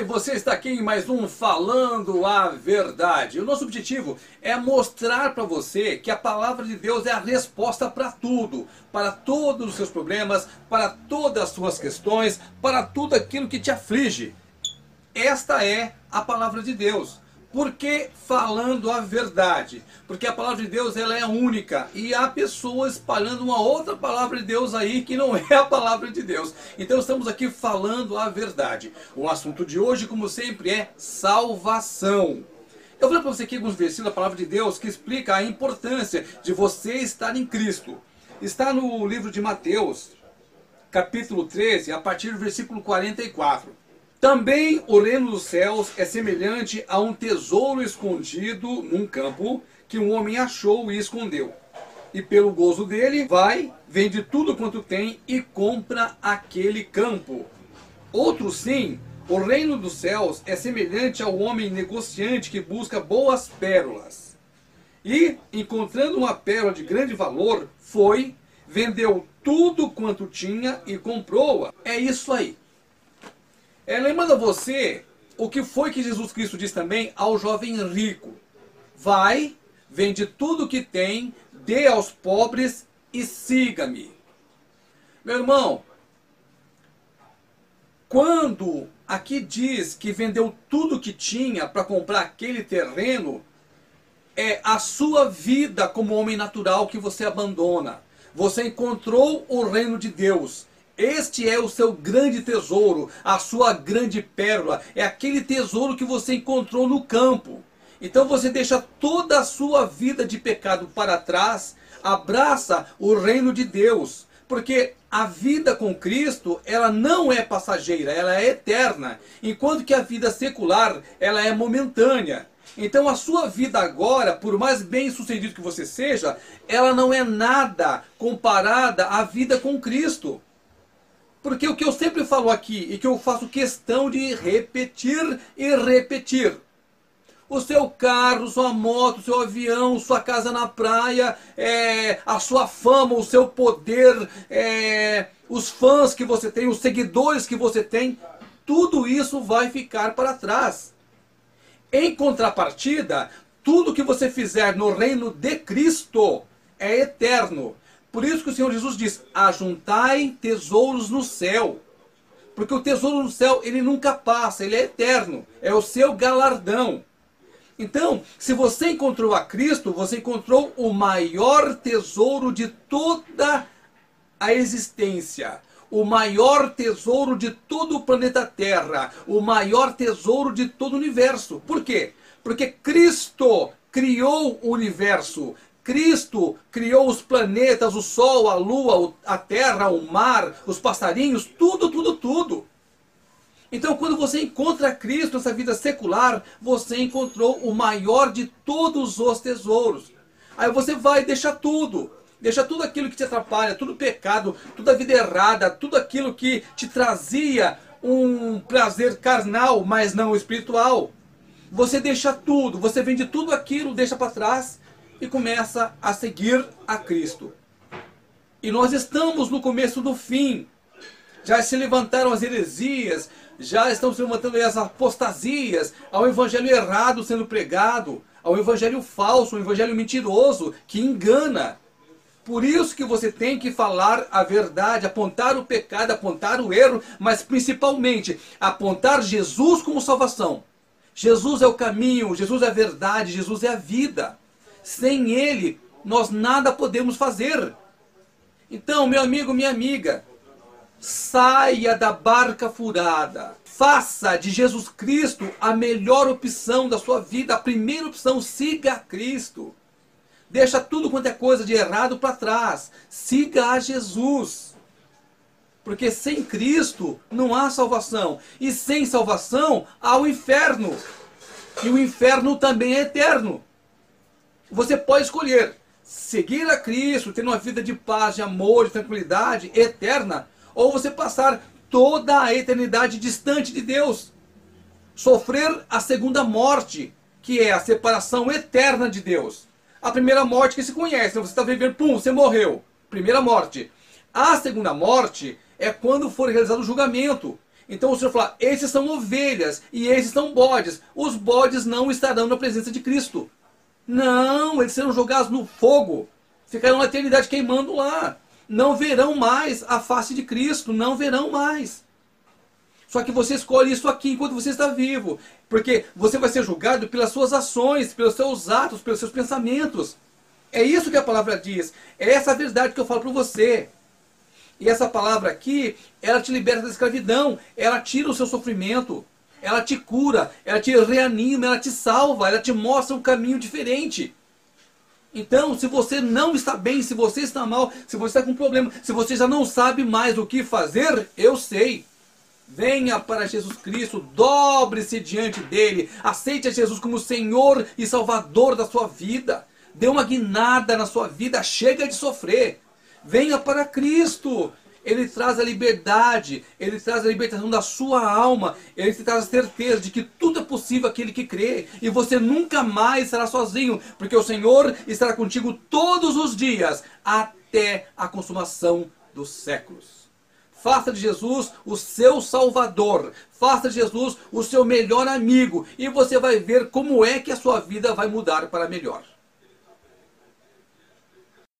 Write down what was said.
Oi, você está aqui em mais um Falando a Verdade. O nosso objetivo é mostrar para você que a palavra de Deus é a resposta para tudo, para todos os seus problemas, para todas as suas questões, para tudo aquilo que te aflige. Esta é a palavra de Deus. Por que falando a verdade? Porque a palavra de Deus ela é única e há pessoas espalhando uma outra palavra de Deus aí que não é a palavra de Deus. Então estamos aqui falando a verdade. O assunto de hoje, como sempre, é salvação. Eu ler para você aqui alguns versículos da palavra de Deus que explica a importância de você estar em Cristo. Está no livro de Mateus, capítulo 13, a partir do versículo 44. Também o reino dos céus é semelhante a um tesouro escondido num campo que um homem achou e escondeu. E pelo gozo dele, vai, vende tudo quanto tem e compra aquele campo. Outro sim, o reino dos céus é semelhante ao homem negociante que busca boas pérolas. E, encontrando uma pérola de grande valor, foi, vendeu tudo quanto tinha e comprou-a. É isso aí. É, lembrando a você o que foi que Jesus Cristo disse também ao jovem rico: Vai, vende tudo o que tem, dê aos pobres e siga-me. Meu irmão, quando aqui diz que vendeu tudo o que tinha para comprar aquele terreno, é a sua vida como homem natural que você abandona. Você encontrou o reino de Deus. Este é o seu grande tesouro, a sua grande pérola. É aquele tesouro que você encontrou no campo. Então você deixa toda a sua vida de pecado para trás, abraça o reino de Deus. Porque a vida com Cristo, ela não é passageira, ela é eterna. Enquanto que a vida secular, ela é momentânea. Então a sua vida agora, por mais bem sucedido que você seja, ela não é nada comparada à vida com Cristo. Porque o que eu sempre falo aqui e que eu faço questão de repetir e repetir. O seu carro, sua moto, seu avião, sua casa na praia, é, a sua fama, o seu poder, é, os fãs que você tem, os seguidores que você tem, tudo isso vai ficar para trás. Em contrapartida, tudo que você fizer no reino de Cristo é eterno. Por isso que o Senhor Jesus diz: ajuntai tesouros no céu. Porque o tesouro no céu, ele nunca passa, ele é eterno. É o seu galardão. Então, se você encontrou a Cristo, você encontrou o maior tesouro de toda a existência. O maior tesouro de todo o planeta Terra. O maior tesouro de todo o universo. Por quê? Porque Cristo criou o universo. Cristo criou os planetas, o Sol, a Lua, a Terra, o mar, os passarinhos, tudo, tudo, tudo. Então, quando você encontra Cristo nessa vida secular, você encontrou o maior de todos os tesouros. Aí você vai deixar tudo. Deixa tudo aquilo que te atrapalha, tudo pecado, toda vida errada, tudo aquilo que te trazia um prazer carnal, mas não espiritual. Você deixa tudo, você vende tudo aquilo, deixa para trás e começa a seguir a Cristo. E nós estamos no começo do fim. Já se levantaram as heresias, já estão se levantando as apostasias, ao evangelho errado sendo pregado, ao evangelho falso, um evangelho mentiroso que engana. Por isso que você tem que falar a verdade, apontar o pecado, apontar o erro, mas principalmente apontar Jesus como salvação. Jesus é o caminho, Jesus é a verdade, Jesus é a vida. Sem Ele, nós nada podemos fazer. Então, meu amigo, minha amiga, saia da barca furada. Faça de Jesus Cristo a melhor opção da sua vida, a primeira opção. Siga a Cristo. Deixa tudo quanto é coisa de errado para trás. Siga a Jesus. Porque sem Cristo não há salvação. E sem salvação há o inferno. E o inferno também é eterno. Você pode escolher seguir a Cristo, ter uma vida de paz, de amor, de tranquilidade eterna, ou você passar toda a eternidade distante de Deus. Sofrer a segunda morte, que é a separação eterna de Deus. A primeira morte que se conhece, você está vivendo, pum, você morreu. Primeira morte. A segunda morte é quando for realizado o julgamento. Então o Senhor fala: esses são ovelhas e esses são bodes. Os bodes não estarão na presença de Cristo. Não, eles serão jogados no fogo. Ficarão na eternidade queimando lá. Não verão mais a face de Cristo. Não verão mais. Só que você escolhe isso aqui enquanto você está vivo. Porque você vai ser julgado pelas suas ações, pelos seus atos, pelos seus pensamentos. É isso que a palavra diz. É essa a verdade que eu falo para você. E essa palavra aqui, ela te liberta da escravidão, ela tira o seu sofrimento, ela te cura, ela te reanima, ela te salva, ela te mostra um caminho diferente. Então, se você não está bem, se você está mal, se você está com problema, se você já não sabe mais o que fazer, eu sei. Venha para Jesus Cristo, dobre-se diante dele, aceite a Jesus como Senhor e Salvador da sua vida. Dê uma guinada na sua vida, chega de sofrer. Venha para Cristo. Ele traz a liberdade, ele traz a libertação da sua alma, ele te traz a certeza de que tudo é possível aquele que crê, e você nunca mais será sozinho, porque o Senhor estará contigo todos os dias, até a consumação dos séculos. Faça de Jesus o seu Salvador, faça de Jesus o seu melhor amigo, e você vai ver como é que a sua vida vai mudar para melhor.